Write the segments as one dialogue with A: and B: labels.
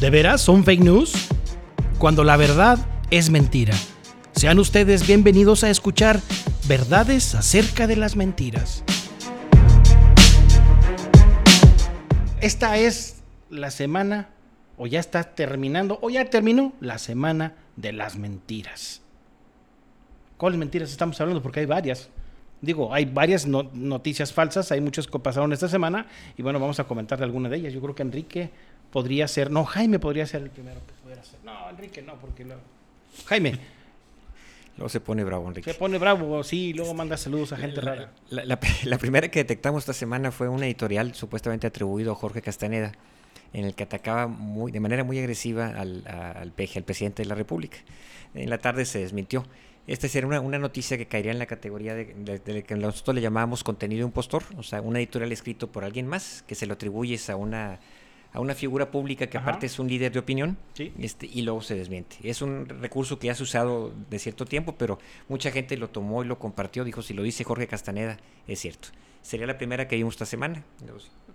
A: ¿De veras son fake news? Cuando la verdad es mentira. Sean ustedes bienvenidos a escuchar verdades acerca de las mentiras. Esta es la semana, o ya está terminando, o ya terminó la semana de las mentiras. ¿Cuáles mentiras estamos hablando? Porque hay varias. Digo, hay varias no- noticias falsas, hay muchas que pasaron esta semana y bueno, vamos a comentar de alguna de ellas. Yo creo que Enrique podría ser, no, Jaime podría ser el primero que pudiera ser. No, Enrique no, porque luego... Jaime,
B: Luego se pone bravo, Enrique.
A: se pone bravo, sí, y luego manda saludos a gente rara.
B: La, la- la primera que detectamos esta semana fue un editorial supuestamente atribuido a Jorge Castaneda, en el que atacaba muy, de manera muy agresiva al, a- al peje, al presidente de la República. En la tarde se desmintió. Esta sería una, una noticia que caería en la categoría de, de- de que nosotros le llamábamos contenido impostor, o sea, un editorial escrito por alguien más, que se lo atribuyes a una, a una figura pública que
A: Ajá.
B: aparte es un líder de opinión,
A: Sí.
B: este, y luego se desmiente. Es un recurso que ya se ha usado de cierto tiempo, pero mucha gente lo tomó y lo compartió. Dijo, si lo dice Jorge Castaneda, es cierto. Sería la primera que vimos esta semana.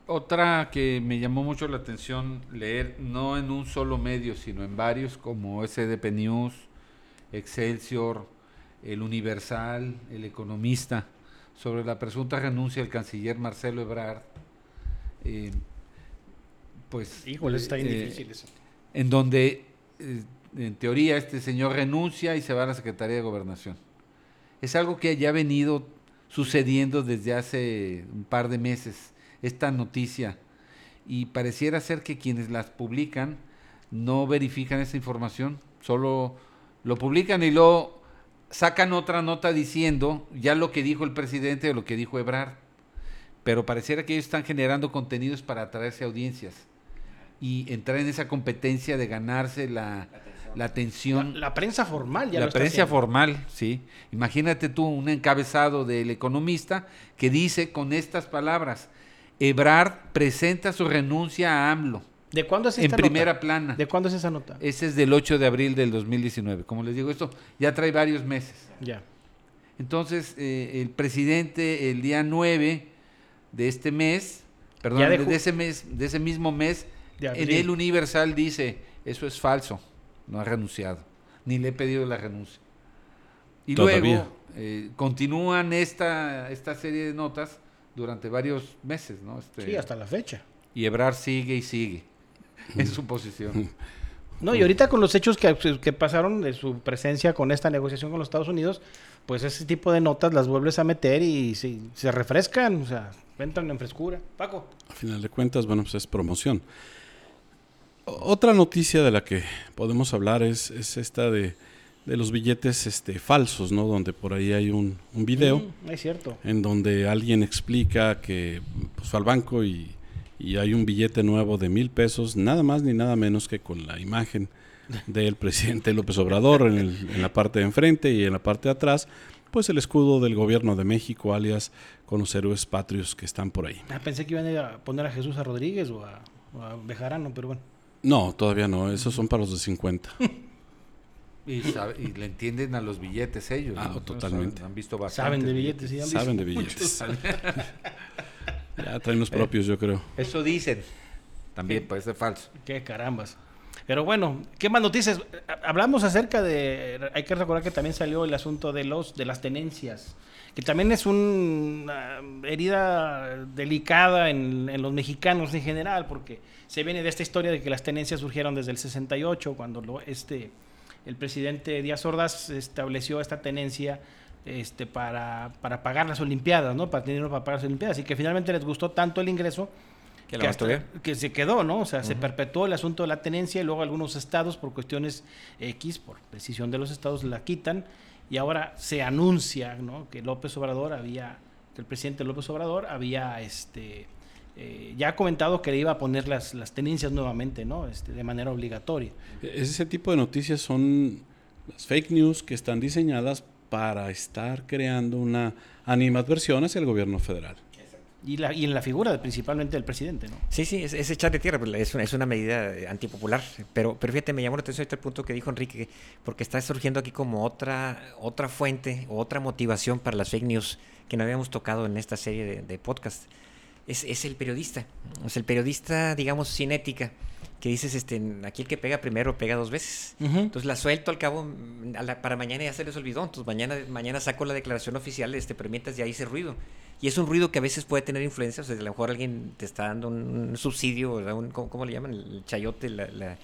C: Otra que me llamó mucho la atención leer, no en un solo medio, sino en varios, como SDP News, Excelsior, El Universal, El Economista, sobre la presunta renuncia del canciller Marcelo Ebrard. eh, pues,
A: Híjole, está bien
C: eh,
A: difícil eso.
C: en donde eh, en teoría este señor renuncia y se va a la Secretaría de Gobernación. Es algo que ya ha venido sucediendo desde hace un par de meses, esta noticia, y pareciera ser que quienes las publican no verifican esa información, solo lo publican y luego sacan otra nota diciendo ya lo que dijo el presidente o lo que dijo Ebrard, pero pareciera que ellos están generando contenidos para atraerse audiencias y entrar en esa competencia de ganarse la, la atención.
A: la prensa formal ya lo
C: La
A: está
C: prensa
A: haciendo.
C: formal, sí. Imagínate tú un encabezado del economista que dice con estas palabras, Ebrard presenta su renuncia a AMLO
A: ¿De cuándo es
C: en primera plana.
A: ¿De cuándo es esa nota?
C: Ese es del 8 de abril del 2019. Como les digo, esto ya trae varios meses.
A: Ya.
C: Entonces, eh, el presidente el día 9 de este mes, perdón,
A: Ya de
C: ese mes, de ese mismo mes, en
A: abril.
C: el Universal dice, eso es falso, no ha renunciado, ni le he pedido la renuncia. Y
D: Todavía.
C: luego eh, continúan esta, esta serie de notas durante varios meses, ¿no? Este,
A: Sí, hasta la fecha.
C: Y Ebrard sigue y sigue en su posición.
A: No, y ahorita con los hechos que, que pasaron de su presencia con esta negociación con los Estados Unidos, pues ese tipo de notas las vuelves a meter y se, se refrescan, o sea, entran en frescura. Paco.
D: A final de cuentas, bueno, pues es promoción. Otra noticia de la que podemos hablar es, es esta de, de los billetes este, falsos, ¿no? Donde por ahí hay un, un video
A: Mm, es cierto.
D: en donde alguien explica que pues, fue al banco y, y hay un billete nuevo de mil pesos, nada más ni nada menos que con la imagen del presidente López Obrador en, el- en la parte de enfrente y en la parte de atrás, pues el escudo del gobierno de México, alias con los héroes patrios que están por ahí.
A: Ah, pensé que iban a poner a Jesús a Rodríguez o a, o a Bejarano, pero bueno.
D: No, todavía no, esos son para los de 50.
C: Y, sabe- y le entienden a los billetes ellos.
D: Ah,
C: ¿no?
D: totalmente.
C: Saben, han visto bastante.
A: Saben de billetes, sí, han visto
D: Saben de billetes. Ya traen los propios, yo creo.
C: Eso dicen. También puede ser falso.
A: Qué carambas. Pero bueno, ¿qué más noticias? Hablamos acerca de. Hay que recordar que también salió el asunto de los de las tenencias, que también es una herida delicada en, en los mexicanos en general, porque se viene de esta historia de que las tenencias surgieron desde el 68, cuando lo, este el presidente Díaz Ordaz estableció esta tenencia este, para, para pagar las Olimpiadas, ¿no? Para tener para pagar las Olimpiadas. Y que finalmente les gustó tanto el ingreso
B: Que
A: que,
B: la
A: hasta-
B: mantuvieron.
A: que se quedó, ¿no? O sea, se perpetuó el asunto de la tenencia y luego algunos estados, por cuestiones X, por decisión de los estados, la quitan y ahora se anuncia, ¿no? Que López Obrador había, que el presidente López Obrador había, este, eh, ya ha comentado que le iba a poner las, las tenencias nuevamente, ¿no? Este, de manera obligatoria.
D: Ese tipo de noticias son las fake news que están diseñadas para estar creando una animadversión hacia el gobierno federal.
A: Y, la, y en la figura principalmente del presidente, ¿no?
B: Sí, sí, es, es echar de tierra, es una, es una medida antipopular. Pero, pero fíjate, me llamó la atención este punto que dijo Enrique, porque está surgiendo aquí como otra, otra fuente o otra motivación para las fake news que no habíamos tocado en esta serie de, de podcast. Es, es el periodista, es el periodista, digamos, sin ética, que dices, este, aquí el que pega primero pega dos veces. Entonces la suelto al cabo, mm, para mañana ya se les olvidó. Entonces mañana, mañana saco la declaración oficial, este, pero mientras ya hice ruido. Y es un ruido que a veces puede tener influencia, o sea, a lo mejor alguien te está dando un, subsidio, un, ¿cómo, le llaman? El chayote, la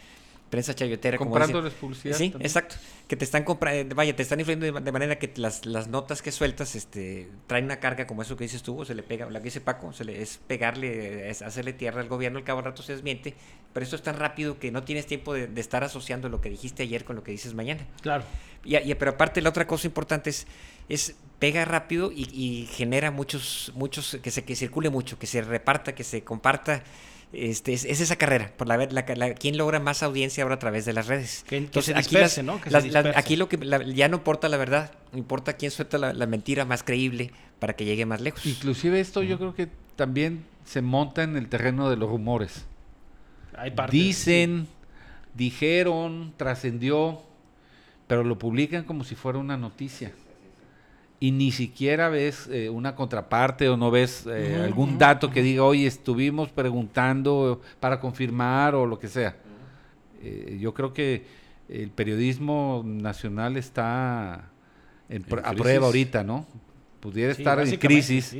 B: prensa chayotera.
C: Comprándoles publicidad.
B: Sí, exacto. Que te están comprando, vaya, te están influyendo de, manera que las, las, notas que sueltas este, traen una carga como eso que dices tú, o se le pega, la que dice Paco, se le, es pegarle, es hacerle tierra al gobierno, al cabo rato se desmiente, pero esto es tan rápido que no tienes tiempo de, estar asociando lo que dijiste ayer con lo que dices mañana.
A: Claro.
B: Y, pero aparte, la otra cosa importante es, es pega rápido y, genera muchos, muchos, que se que circule mucho, que se reparta, que se comparta este, es, esa carrera, por la, la, quién logra más audiencia ahora a través de las redes.
A: Que, Entonces, aquí, ¿no?
B: aquí lo que ya no importa la verdad, importa quién suelta la, mentira más creíble para que llegue más lejos.
C: Inclusive esto yo creo que también se monta en el terreno de los rumores. Dicen, dijeron, trascendió, pero lo publican como si fuera una noticia y ni siquiera ves eh, una contraparte o no ves eh, algún dato que diga, oye, estuvimos preguntando para confirmar o lo que sea. Eh, yo creo que el periodismo nacional está a prueba ahorita, ¿no? Pudiera estar en crisis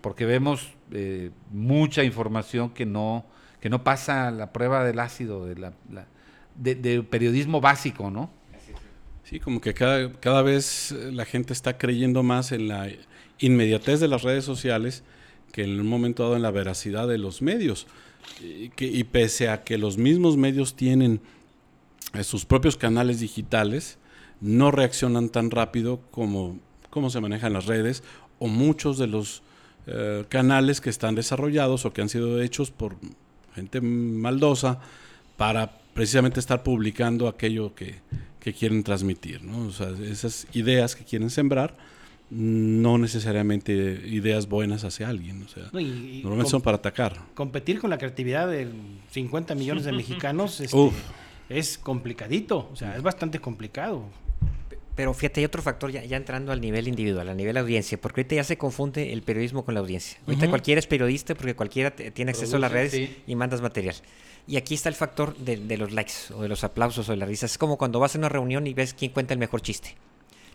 C: porque vemos mucha información que no, que no pasa la prueba del ácido, de, la, de periodismo básico, ¿no?
D: Sí, como que cada, cada vez eh, la gente está creyendo más en la inmediatez de las redes sociales que en un momento dado en la veracidad de los medios. Y, que, y pese a que los mismos medios tienen eh, sus propios canales digitales, no reaccionan tan rápido como, se manejan las redes o muchos de los eh, canales que están desarrollados o que han sido hechos por gente maldosa para precisamente estar publicando aquello que, que quieren transmitir, ¿no? O sea, esas ideas que quieren sembrar, no necesariamente ideas buenas hacia alguien, o sea, normalmente son para atacar.
A: Competir con la creatividad de 50 millones de mexicanos este, es complicadito, o sea, es bastante complicado.
B: Pero fíjate, hay otro factor ya, entrando al nivel individual, al nivel audiencia, porque ahorita ya se confunde el periodismo con la audiencia. Ahorita cualquiera es periodista porque cualquiera tiene acceso a las redes y mandas material. Y aquí está el factor de, los likes o de los aplausos o de las risas. Es como cuando vas a una reunión y ves quién cuenta el mejor chiste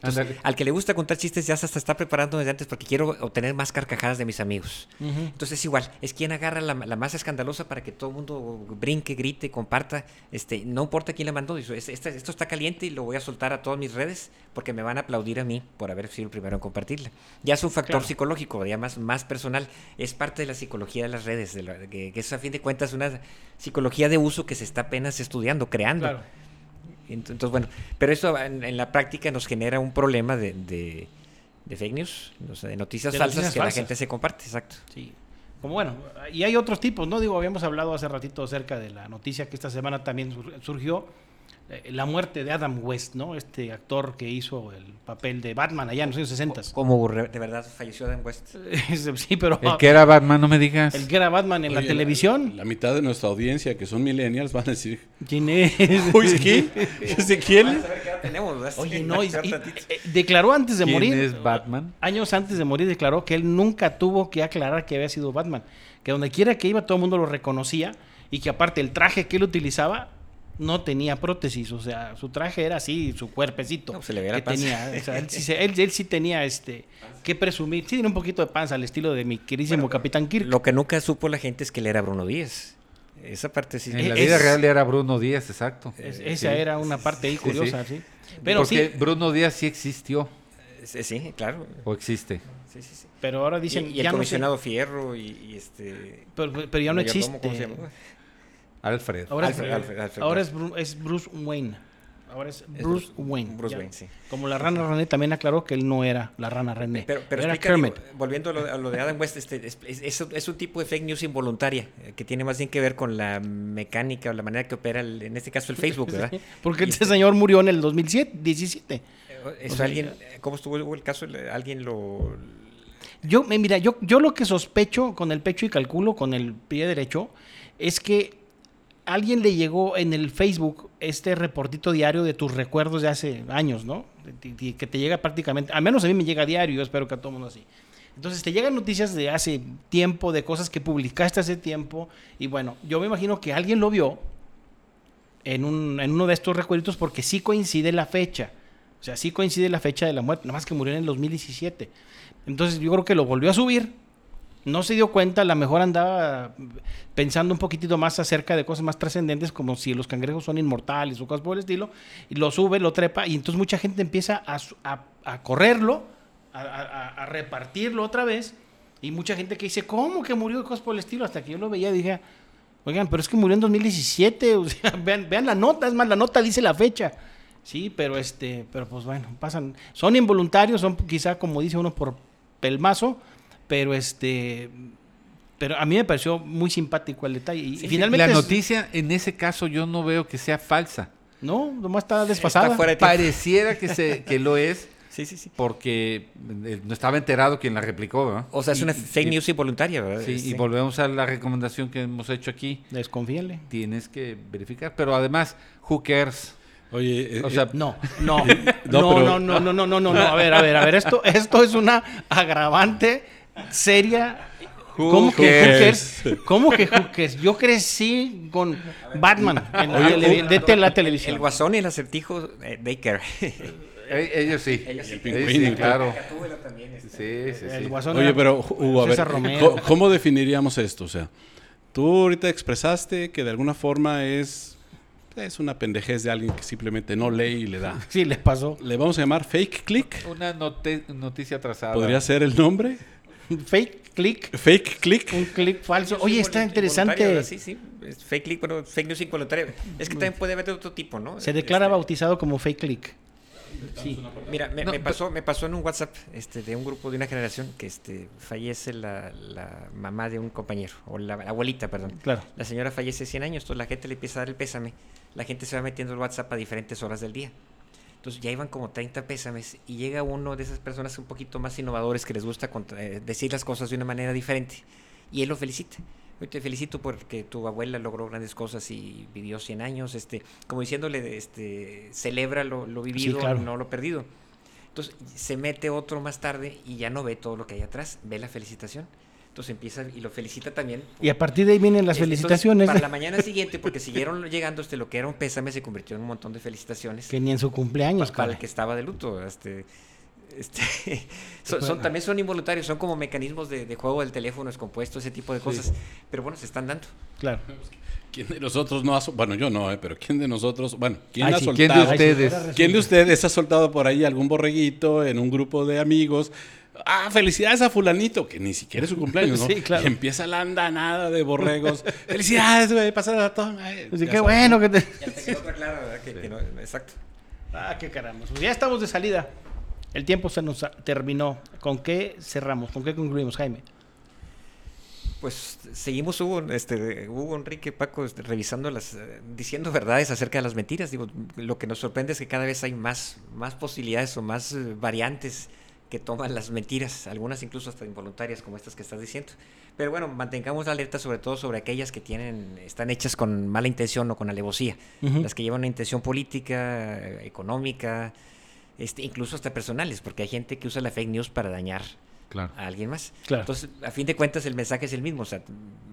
B: al que le gusta contar chistes ya hasta está preparando desde antes porque quiero obtener más carcajadas de mis amigos. Entonces es igual, es quien agarra la, más escandalosa para que todo el mundo brinque, grite, comparta. Este, no importa quién la mandó, esto está caliente y lo voy a soltar a todas mis redes porque me van a aplaudir a mí por haber sido el primero en compartirla. Ya es un factor psicológico, ya más, más personal. Es parte de la psicología de las redes, que, es a fin de cuentas una psicología de uso que se está apenas estudiando, creando. Entonces, bueno, pero eso en, la práctica nos genera un problema de, de, fake news, de noticias falsas que la gente se comparte, exacto.
A: Sí. Como bueno, y hay otros tipos, ¿no? Digo, habíamos hablado hace ratito acerca de la noticia que esta semana también surgió la muerte de Adam West, ¿no? Este actor que hizo el papel de Batman allá en los años 60.
B: ¿Cómo de verdad falleció Adam West?
A: sí, pero...
C: El que era Batman, no me digas.
A: El que era Batman en la televisión.
D: La, mitad de nuestra audiencia, que son millennials, van a decir...
A: ¿Quién es?
D: ¿quién? ¿De quién?
A: Oye, no, y, eh, declaró antes de morir...
C: ¿Quién es Batman?
A: Años antes de morir declaró que él nunca tuvo que aclarar que había sido Batman. Que donde quiera que iba todo el mundo lo reconocía y que aparte el traje que él utilizaba no tenía prótesis, o sea, su traje era así, su cuerpecito.
B: se le veía la panza.
A: Tenía, él, sí, tenía este que presumir, sí tiene un poquito de panza al estilo de mi queridísimo Capitán Kirk.
B: Lo que nunca supo la gente es que él era Bruno Díaz. Esa parte sí.
C: En la vida real era Bruno Díaz, exacto.
A: esa era una parte ahí curiosa, sí.
C: Pero Porque Bruno Díaz sí existió.
B: Sí, claro.
C: ¿O existe?
A: Sí, sí, sí. Pero ahora dicen.
B: Y, el comisionado Fierro y, este.
A: Pero, pero ya no existe.
C: Alfred.
A: Ahora, es, es, Bruce Wayne. Ahora es Bruce, Wayne.
B: Bruce Wayne, sí.
A: Como la rana René también aclaró que él no era la rana René.
B: Pero, pero era Kermit. volviendo a lo, de Adam West, este, es, un tipo de fake news involuntaria eh, que tiene más bien que ver con la mecánica o la manera que opera, en este caso, el Facebook, ¿verdad?
A: porque este señor murió en el 2017. 17. Eh,
B: eso alguien, ¿Cómo estuvo el caso? ¿Alguien lo...?
A: Yo, mira, yo, yo lo que sospecho con el pecho y calculo con el pie derecho es que alguien le llegó en el Facebook este reportito diario de tus recuerdos de hace años, ¿no? Que te llega prácticamente, al menos a mí me llega diario, yo espero que a todo mundo así. Entonces te llegan noticias de hace tiempo, de cosas que publicaste hace tiempo, y bueno, yo me imagino que alguien lo vio en, un, en uno de estos recuerditos porque sí coincide la fecha. O sea, sí coincide la fecha de la muerte, nada más que murió en el 2017. Entonces yo creo que lo volvió a subir. No se dio cuenta, a lo mejor andaba pensando un poquitito más acerca de cosas más trascendentes, como si los cangrejos son inmortales o cosas por el estilo, y lo sube, lo trepa, y entonces mucha gente empieza a, a- a correrlo, a, a- repartirlo otra vez, y mucha gente que dice, ¿cómo que murió? y Cosas por el estilo, hasta que yo lo veía dije, oigan, pero es que murió en 2017, o sea, vean, vean la nota, es más, la nota dice la fecha. Sí, pero este, pero pues bueno, pasan, son involuntarios, son quizá como dice uno por pelmazo, pero este, pero a mí me pareció muy simpático el detalle. Y, finalmente
C: la
A: es-
C: noticia en ese caso yo no veo que sea falsa.
A: no, nomás está desfasada.
B: Está fuera de.
C: Pareciera que, se, que lo es
B: Sí, sí, sí.
C: porque eh, no estaba enterado quien la replicó. ¿verdad?
B: O sea, es
C: Y-
B: una
C: y-
B: fake news involuntaria, ¿verdad?
C: Sí, y volvemos a la recomendación que hemos hecho aquí.
A: Desconfíenle.
C: Tienes que verificar. Pero además, who cares?
D: Oye, eh,
C: O sea,
D: eh,
A: No, no, no,
D: No, pero-
A: no, no, no, no, no, no, no. A ver, a ver, a ver, esto, esto es una agravante seria. ¿Cómo que hookers? ¿Cómo que hookers? Yo crecí con Batman en la,
D: Oye,
A: tele- de te- la
B: El
A: televisión.
B: guasón y el acertijo, eh, they care.
C: eh, ellos sí.
B: Ellos sí.
C: Ellos
D: pingüino.
C: sí, claro.
B: también. este.
C: Sí, sí, sí.
A: El guasón
D: Oye,
A: era
D: pero Hugo, a ver,
A: César Romero.
D: ¿cómo, cómo definiríamos esto? O sea, tú ahorita expresaste que de alguna forma es, es una pendejez de alguien que simplemente no lee y le da.
A: Sí, les pasó.
D: ¿Le vamos a llamar fake click?
C: Una note- noticia atrasada.
D: ¿Podría ser el nombre?
A: Fake click,
D: Fake click.
A: un click falso. Oye, está
B: Involuntario,
A: interesante.
B: Sí, sí. Es fake click, pero fake news involuntaria. Es que también puede haber de otro tipo, ¿no?
A: Se declara
B: Este,
A: bautizado como fake click. Sí.
B: Mira, me,
C: No,
B: me
C: pero-
B: pasó, me pasó en un WhatsApp este, de un grupo de una generación que este, fallece la, la mamá de un compañero, o la, la abuelita, perdón.
A: Claro.
B: La señora fallece 100 años, entonces la gente le empieza a dar el pésame. La gente se va metiendo el WhatsApp a diferentes horas del día. Entonces ya iban como 30 pésames y llega uno de esas personas un poquito más innovadores que les gusta eh, decir las cosas de una manera diferente y él lo felicita. Yo te felicito porque tu abuela logró grandes cosas y vivió 100 años, este, como diciéndole, este, celebra lo, lo vivido,
A: claro.
B: no lo perdido. Entonces se mete otro más tarde y ya no ve todo lo que hay atrás, ve la felicitación. Entonces empieza y lo felicita también.
A: Y a partir de ahí vienen las
B: entonces,
A: felicitaciones.
B: para la mañana siguiente, porque siguieron llegando, este, lo que era un pésame se convirtió en un montón de felicitaciones
A: Que ni en su cumpleaños,
B: para el que estaba de luto. Este, este, son, son- también son involuntarios, son como mecanismos de, de juego del teléfono descompuesto, ese tipo de cosas. Pero bueno, se están dando.
A: Claro.
D: ¿Quién de nosotros no ha sol- Bueno, yo no, eh, pero ¿quién de nosotros? Bueno, ¿quién
A: Ay,
D: ha
A: sí,
C: ¿Quién de
D: soltado?
C: ustedes?
D: ¿Quién de ustedes ha soltado por ahí algún borreguito en un grupo de amigos? Ah, felicidades a fulanito, que ni siquiera es su cumpleaños, ¿no?
A: Sí, claro.
D: Y empieza la andanada de borregos. felicidades, güey, pasar a todo. Ay,
A: Así que
D: sabes.
A: bueno que te...
B: Ya te quedó otra clara, ¿verdad? Que- que no- exacto.
A: Ah, qué caramba. Pues ya estamos de salida. El tiempo se nos terminó. ¿Con qué cerramos? ¿Con qué concluimos, Jaime?
B: Pues seguimos Hugo, este, Hugo, Enrique, Paco, este, revisando las, eh, diciendo verdades acerca de las mentiras. Digo, lo que nos sorprende es que cada vez hay más, más posibilidades o más eh, variantes que toman las mentiras, algunas incluso hasta involuntarias como estas que estás diciendo. Pero bueno, mantengamos la alerta sobre todo sobre aquellas que tienen, están hechas con mala intención o con alevosía, las que llevan una intención política, económica, este, incluso hasta personales, porque hay gente que usa la fake news para dañar
C: Claro.
B: a alguien más.
A: Claro.
B: Entonces, a fin de cuentas, el mensaje es el mismo. O sea,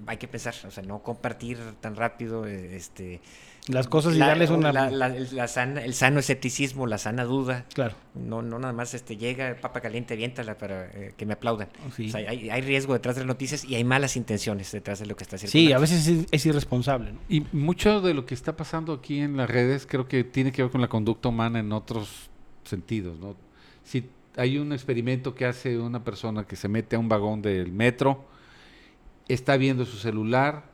B: hay que pensar, o sea, no compartir tan rápido eh, este,
A: Las cosas y
B: la-
A: darles una...
B: la- la- el, la sana- el sano escepticismo, la sana duda.
A: Claro.
B: No, no nada más este, llega, papa caliente, aviéntala para eh, que me aplaudan.
A: Sí.
B: O sea, hay, hay riesgo detrás de las noticias y hay malas intenciones detrás de lo que está
A: Sí,
B: circulando.
A: a veces es, es irresponsable. ¿no?
C: Y mucho de lo que está pasando aquí en las redes creo que tiene que ver con la conducta humana en otros sentidos, ¿no? Si hay un experimento que hace una persona que se mete a un vagón del metro, está viendo su celular,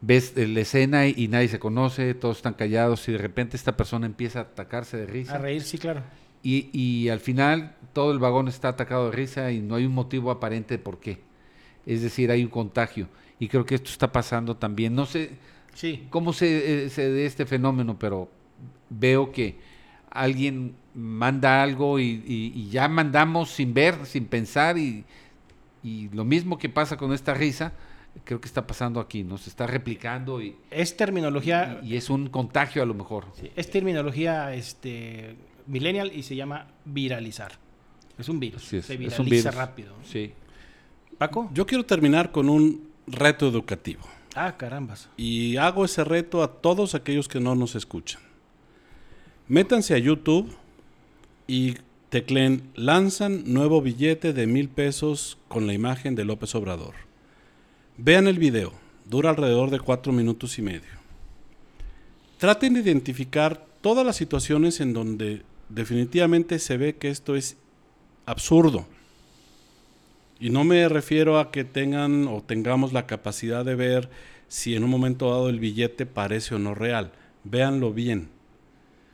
C: ves eh, la escena y, y nadie se conoce, todos están callados y de repente esta persona empieza a atacarse de risa.
A: A reír, sí, claro.
C: Y, y al final todo el vagón está atacado de risa y no hay un motivo aparente de por qué. Es decir, hay un contagio. Y creo que esto está pasando también. No sé
A: Sí.
C: cómo se, eh, se dé este fenómeno, pero veo que alguien manda algo y, y- y ya mandamos sin ver, sin pensar y, y lo mismo que pasa con esta risa, creo que está pasando aquí, ¿no? Se está replicando y,
A: Es terminología...
C: y es un contagio a lo mejor.
A: sí, es terminología este, millennial y se llama viralizar. Es un virus.
C: Es,
A: se
C: es
A: viraliza
C: un virus.
A: rápido.
C: Sí.
A: Paco.
D: Yo quiero terminar con un reto educativo.
A: Ah, carambas.
D: Y hago ese reto a todos aquellos que no nos escuchan. Métanse a YouTube y tecleen lanzan nuevo billete de mil pesos con la imagen de López Obrador. Vean el video, dura alrededor de cuatro minutos y medio. Traten de identificar todas las situaciones en donde definitivamente se ve que esto es absurdo. Y no me refiero a que tengan o tengamos la capacidad de ver si en un momento dado el billete parece o no real. Véanlo bien.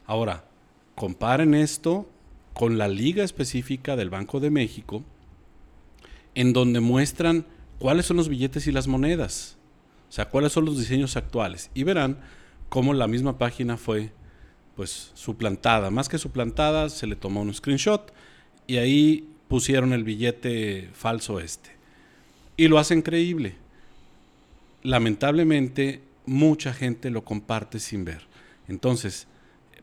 D: Ahora, comparen esto con la liga específica del Banco de México, en donde muestran cuáles son los billetes y las monedas. O sea, cuáles son los diseños actuales. Y verán cómo la misma página fue pues suplantada. Más que suplantada, se le tomó un screenshot y ahí pusieron el billete falso este. Y lo hacen creíble. Lamentablemente, mucha gente lo comparte sin ver. Entonces,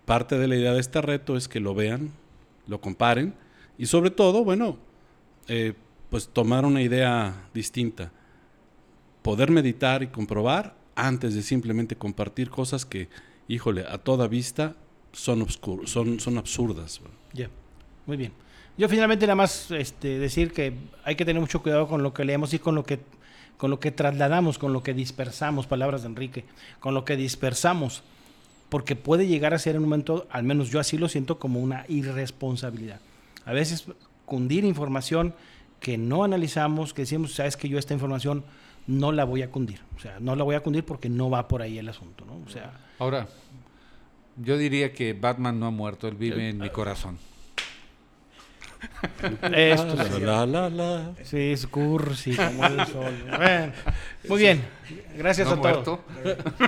D: parte de la idea de este reto es que lo vean, lo comparen y sobre todo, bueno, eh, pues tomar una idea distinta. Poder meditar y comprobar antes de simplemente compartir cosas que, híjole, a toda vista son, obscur son, son absurdas.
A: Ya, muy bien. Yo finalmente nada más este, decir que hay que tener mucho cuidado con lo que leemos y con lo que, con lo que trasladamos, con lo que dispersamos, palabras de Enrique, con lo que dispersamos, porque puede llegar a ser en un momento, al menos yo así lo siento, como una irresponsabilidad. A veces cundir información que no analizamos, que decimos, sabes que yo esta información no la voy a cundir, o sea, no la voy a cundir porque no va por ahí el asunto, ¿no? O sea,
C: Ahora, yo diría que Batman no ha muerto, él vive en mi corazón.
A: esto
D: La, la, la, la.
A: Sí, es cursi como el sol. Bueno, muy bien. Gracias
C: ¿No
A: a todos.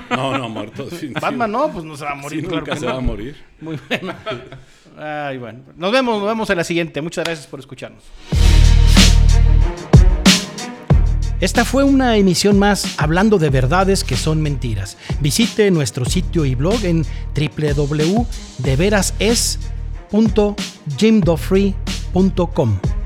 D: No, no, muerto. definitivamente.
A: Batman no, pues no se va a morir.
D: Sí,
A: claro
D: nunca se
A: no.
D: va a morir.
A: Muy bueno. Ay, bueno. Nos vemos, nos vemos en la siguiente. Muchas gracias por escucharnos. Esta fue una emisión más hablando de verdades que son mentiras. Visite nuestro sitio y blog en www.deverases.jimdofree.com www.radiomaría.com.